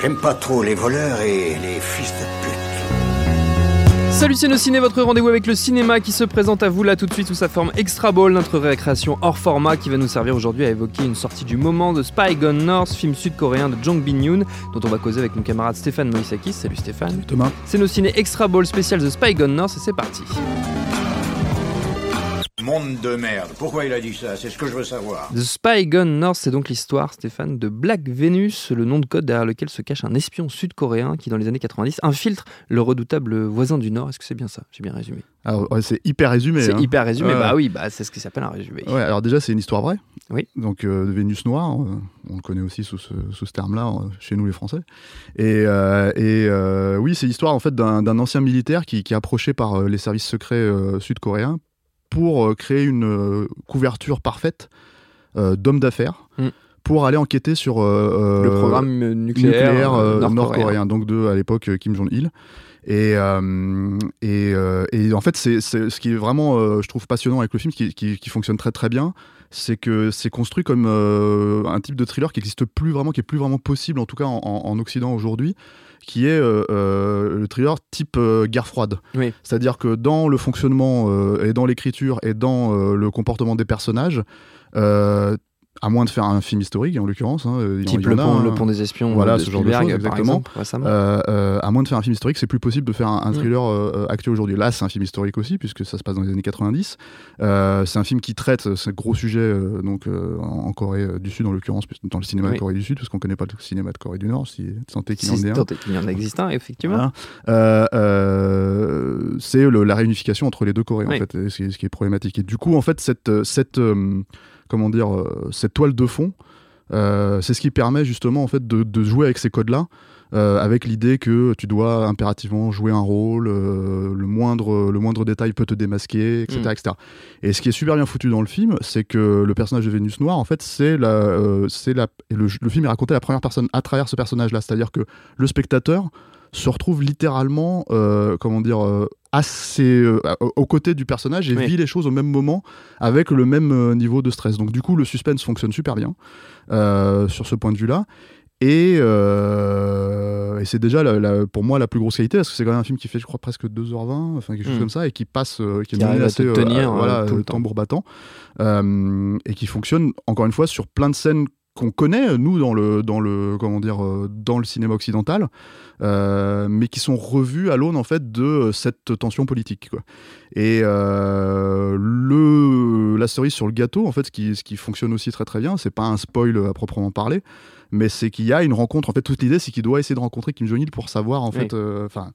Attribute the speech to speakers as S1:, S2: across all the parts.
S1: J'aime pas trop les voleurs et les fils de pute.
S2: Salut c'est Ciné, votre rendez-vous avec le cinéma qui se présente à vous là tout de suite sous sa forme Extra Ball, notre récréation hors format qui va nous servir aujourd'hui à évoquer une sortie du moment de Spy Gone North, film sud-coréen de Jong Bin Yoon, dont on va causer avec mon camarade Stéphane Moïsakis. Salut Stéphane.
S3: Thomas.
S2: C'est nos ciné Extra Ball spécial The Spy Gone North et c'est parti.
S1: Monde de merde. Pourquoi il a dit ça? C'est ce que je veux savoir.
S2: The Spy Gone North, c'est donc l'histoire, Stéphane, de Black Venus, le nom de code derrière lequel se cache un espion sud-coréen qui, dans les années 90, infiltre le redoutable voisin du Nord. Est-ce que c'est bien ça? J'ai bien résumé.
S3: Ouais, c'est hyper résumé.
S2: C'est
S3: hein.
S2: hyper résumé,
S3: Ouais.
S2: bah oui, bah, c'est ce qui s'appelle un résumé.
S3: Ouais, alors déjà, c'est une histoire vraie.
S2: Oui.
S3: Donc, euh, de Vénus noire, euh, on le connaît aussi sous ce, sous ce terme-là, euh, chez nous les Français. Et, euh, et euh, oui, c'est l'histoire en fait d'un d'un ancien militaire qui, qui est approché par les services secrets euh, sud-coréens pour euh, créer une euh, couverture parfaite euh, d'hommes d'affaires
S2: Mm.
S3: pour aller enquêter sur euh,
S2: Le programme nucléaire,
S3: nucléaire euh,
S2: nord-coréen.
S3: donc de à l'époque Kim Jong-il. Et, euh, et, euh, et en fait, c'est ce qui est vraiment, euh, je trouve, passionnant avec le film, qui, qui, qui fonctionne très très bien, c'est que c'est construit comme un type de thriller qui n'existe plus vraiment, qui est plus vraiment possible, en tout cas en, en- en Occident aujourd'hui, qui est le thriller type guerre froide.
S2: Oui.
S3: C'est-à-dire que dans le fonctionnement et dans l'écriture et dans le comportement des personnages, à moins de faire un film historique en l'occurrence, hein, en-
S2: Type le pont, le pont des espions
S3: Voilà,
S2: de
S3: ce genre de choses, exactement.
S2: exemple,
S3: euh, euh, à moins de faire un film historique, c'est plus possible de faire un, un
S2: Mm.
S3: thriller euh, actuel aujourd'hui. Là, c'est un film historique aussi, puisque ça se passe dans les années 90. Euh, c'est un film qui traite ce gros sujet euh, donc, euh, en Corée euh, du Sud, en l'occurrence, dans le cinéma
S2: Oui.
S3: de Corée du Sud, parce qu'on ne connaît pas le cinéma de Corée du Nord, si tant qu'il y
S2: Si
S3: en ait un.
S2: tant est qu'il y en existe un, effectivement.
S3: Voilà. Euh, euh, c'est la réunification entre les deux Corées,
S2: Oui.
S3: en fait, ce, qui est, problématique. Et du coup, en fait, cette, euh, cette, euh, comment dire, euh, cette toile de fond, euh, c'est ce qui permet justement en fait de, de jouer avec ces codes-là, euh, avec l'idée que tu dois impérativement jouer un rôle, le moindre le moindre détail peut te démasquer, etc.,
S2: Mm.
S3: etc. Et ce qui est super bien foutu dans le film, c'est que le personnage de Vénus Noire, en fait, c'est la, c'est la, et le, le film est raconté à la première personne à travers ce personnage-là, c'est-à-dire que le spectateur se retrouve littéralement, euh, comment dire, euh, assez euh, aux côtés du personnage et
S2: Oui.
S3: vit les choses au même moment avec le même euh, niveau de stress. Donc du coup, le suspense fonctionne super bien euh, sur ce point de vue-là. Et, euh, et c'est déjà la- la- pour moi la plus grosse qualité parce que c'est quand même un film qui fait je crois presque 2h20 enfin quelque chose
S2: Mm.
S3: comme ça et qui passe qui est
S2: Qui à
S3: assez
S2: te tenir,
S3: voilà
S2: tout le temps.
S3: tambour battant et qui fonctionne encore une fois sur plein de scènes qu'on connaît nous dans le dans le comment dire euh, dans le cinéma occidental euh, mais qui sont revues à l'aune en fait de euh, cette tension politique quoi. et euh, le la cerise sur le gâteau en fait ce qui ce qui fonctionne aussi très très bien c'est pas un spoil à proprement parler mais c'est qu'il y a une rencontre en fait toute l'idée c'est qu'il doit essayer de rencontrer Kim Jong Il pour savoir en
S2: Oui.
S3: fait euh, enfin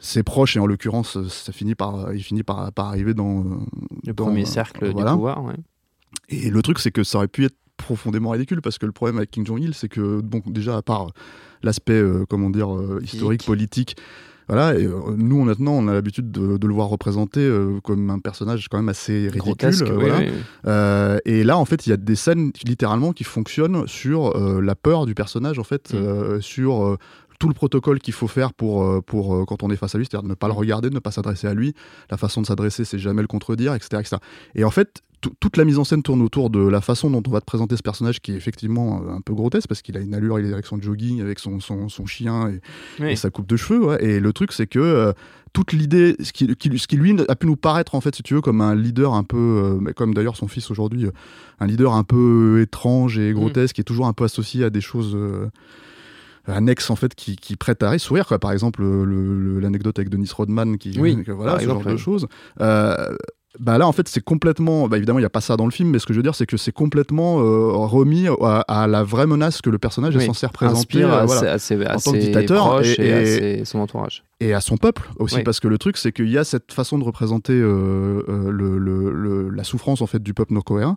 S3: ses proches et en l'occurrence ça finit par il finit par, par arriver dans euh,
S2: Le
S3: dans,
S2: premier
S3: euh,
S2: cercle
S3: voilà.
S2: du pouvoir, ouais.
S3: et le truc, c'est que ça aurait pu être profondément ridicule parce que le problème avec Kim Jong-il, c'est que, bon, déjà, à part l'aspect, euh, comment dire, euh, historique, politique, voilà, et, euh, nous, maintenant, on a l'habitude de, de le voir représenté euh, comme un personnage quand même assez ridicule.
S2: Grotesque,
S3: euh,
S2: oui,
S3: voilà.
S2: oui, oui.
S3: Et là, en fait, il y a des scènes littéralement qui fonctionnent sur la peur du personnage, en fait,
S2: Mm.
S3: sur tout le protocole qu'il faut faire pour, euh, pour euh, quand on est face à lui, c'est-à-dire de ne pas le regarder, de ne pas s'adresser à lui. La façon de s'adresser, c'est jamais le contredire, etc. etc. Et en fait, tout- toute la mise en scène tourne autour de la façon dont on va te présenter ce personnage qui est effectivement euh, un peu grotesque parce qu'il a une allure, il est avec son jogging, avec son, son, son chien et,
S2: Oui.
S3: et sa coupe de cheveux. ouais. Et le truc, c'est que euh, toute l'idée, ce qui, qui, ce qui lui a pu nous paraître, en fait, si tu veux, comme un leader un peu, euh, comme d'ailleurs son fils aujourd'hui, euh, un leader un peu étrange et grotesque, qui est toujours un peu associé à des choses. Annexes en fait qui, qui prêtent à sourire quoi par exemple le- le- l'anecdote avec Dennis Rodman qui
S2: Oui,
S3: que voilà ce
S2: exemple,
S3: genre de choses Euh, bah là en fait c'est complètement bah évidemment il y a pas ça dans le film mais ce que je veux dire c'est que c'est complètement euh, remis à, à la vraie menace que le personnage est censé représenter
S2: Inspire
S3: euh,
S2: à,
S3: voilà.
S2: à ses, à
S3: En tant que dictateur, et-
S2: et, à ses- son entourage.
S3: et à son peuple aussi
S2: Oui.
S3: parce que le truc c'est qu'il y a cette façon de représenter euh, le, le- le- la souffrance en fait du peuple nord-coréen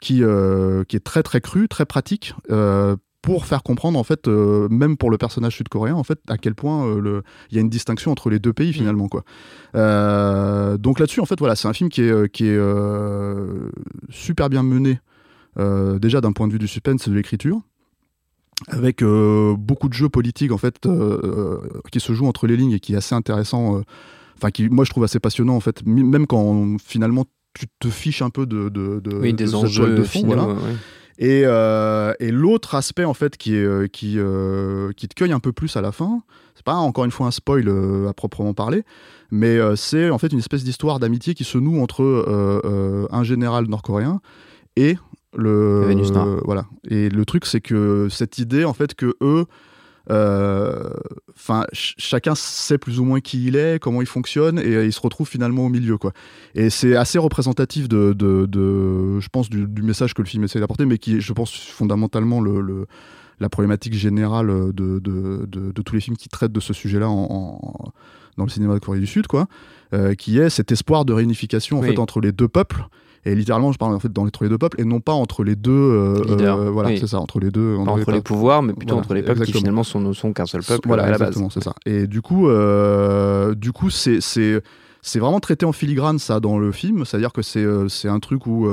S3: qui euh, qui est très très crue très pratique euh, pour faire comprendre en fait euh, même pour le personnage sud-coréen en fait à quel point euh, le il y a une distinction entre les deux pays finalement quoi Euh, donc là-dessus en fait voilà c'est un film qui est qui est super bien mené déjà d'un point de vue du suspense et de l'écriture avec beaucoup de jeux politiques en fait qui se jouent entre les lignes et qui est assez intéressant enfin qui moi je trouve assez passionnant en fait même quand finalement tu te fiches un peu de, de, de-
S2: Oui,
S3: de
S2: des
S3: toile
S2: enjeux
S3: de fond,
S2: finaux.
S3: voilà.
S2: ouais, ouais.
S3: Et, euh, et l'autre aspect en fait qui est euh, qui euh, qui te cueille un peu plus à la fin, c'est pas encore une fois un spoil euh, à proprement parler, mais c'est en fait une espèce d'histoire d'amitié qui se noue entre un général nord-coréen et le
S2: Le Vénus noir.
S3: voilà. Et le truc c'est que cette idée en fait que eux Enfin, ch- chacun sait plus ou moins qui il est, comment il fonctionne, et euh, il se retrouve finalement au milieu, quoi. Et c'est assez représentatif de, de, de- je pense, du, du message que le film essaie d'apporter, mais qui est, je pense, fondamentalement le, le- la problématique générale de, de, de- de tous les films qui traitent de ce sujet-là en, en- dans le cinéma de Corée du Sud, quoi, euh, qui est cet espoir de réunification en fait entre les deux peuples. Et littéralement, je parle en fait dans entre les deux peuples et non pas entre les deux. euh, euh, voilà,
S2: Oui.
S3: c'est ça, entre les deux.
S2: Entre les pouvoirs, mais plutôt
S3: Voilà,
S2: entre les peuples qui
S3: exactement.
S2: finalement sont, ne sont qu'un seul peuple
S3: Voilà,
S2: à la base.
S3: exactement, c'est ça. Et du coup, euh, du coup, c'est c'est c'est vraiment traité en filigrane ça dans le film. C'est-à-dire que c'est c'est un truc où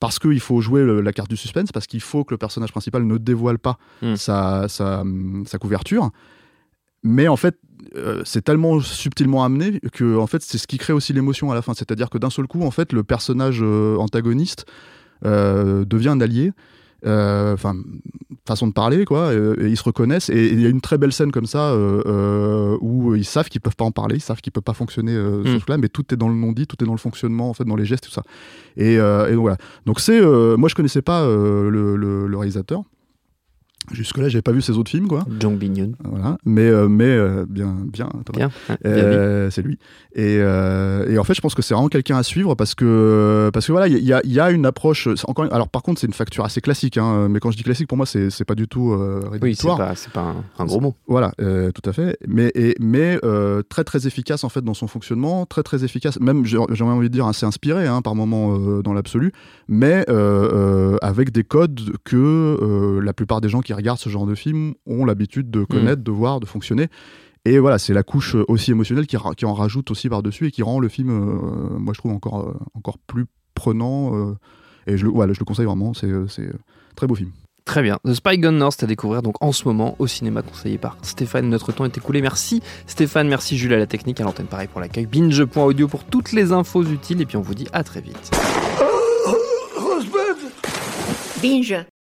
S3: parce qu'il faut jouer le- la carte du suspense, parce qu'il faut que le personnage principal ne dévoile pas
S2: Mm.
S3: sa, sa, sa couverture. Mais en fait, euh, c'est tellement subtilement amené que en fait, c'est ce qui crée aussi l'émotion à la fin. C'est-à-dire que d'un seul coup, en fait, le personnage euh, antagoniste euh, devient un allié. Enfin, façon de parler, quoi. et ils se reconnaissent. Et il y a une très belle scène comme ça où ils savent qu'ils peuvent pas en parler, ils savent qu'ils peuvent pas fonctionner euh,
S2: Mm.
S3: ce truc-là, mais tout est dans le non-dit, tout est dans le fonctionnement, en fait, dans les gestes, tout ça. Et, et donc, voilà. Donc c'est, moi je connaissais pas le, le- le réalisateur. Jusque-là, j'avais pas vu ses autres films, quoi.
S2: Jong Bin-yoon.
S3: Voilà. Mais, euh, mais euh, bien, bien.
S2: Bien. hein, bien
S3: Euh, c'est lui. Et, et en fait, je pense que c'est vraiment quelqu'un à suivre parce que, parce que voilà, il y a, y a une approche. Encore, alors, par contre, c'est une facture assez classique. Hein, mais quand je dis classique, pour moi, c'est c'est pas du tout euh,
S2: Oui, c'est
S3: rédhibitoire.
S2: pas, pas un, un gros mot.
S3: Voilà, tout à fait. Mais, et, mais très très efficace en fait dans son fonctionnement, très très efficace. Même j'ai envie de dire assez inspiré hein, par moment dans l'absolu, mais avec des codes que la plupart des gens qui regardent ce genre de film ont l'habitude de connaître, de voir, de fonctionner. Et voilà, c'est la couche euh, aussi émotionnelle qui, en rajoute aussi par-dessus et qui rend le film, euh, moi je trouve, encore, euh, encore plus prenant. euh, et je le, voilà, je le conseille vraiment, c'est c'est, euh, très beau film.
S2: Très bien. The Spy Gun North à découvrir donc en ce moment au cinéma conseillé par Stéphane. Notre temps est écoulé. Merci Stéphane, merci Jules à la technique, à l'antenne pareil pour l'accueil. Binge.audio pour toutes les infos utiles et puis on vous dit à très vite.
S4: Binge.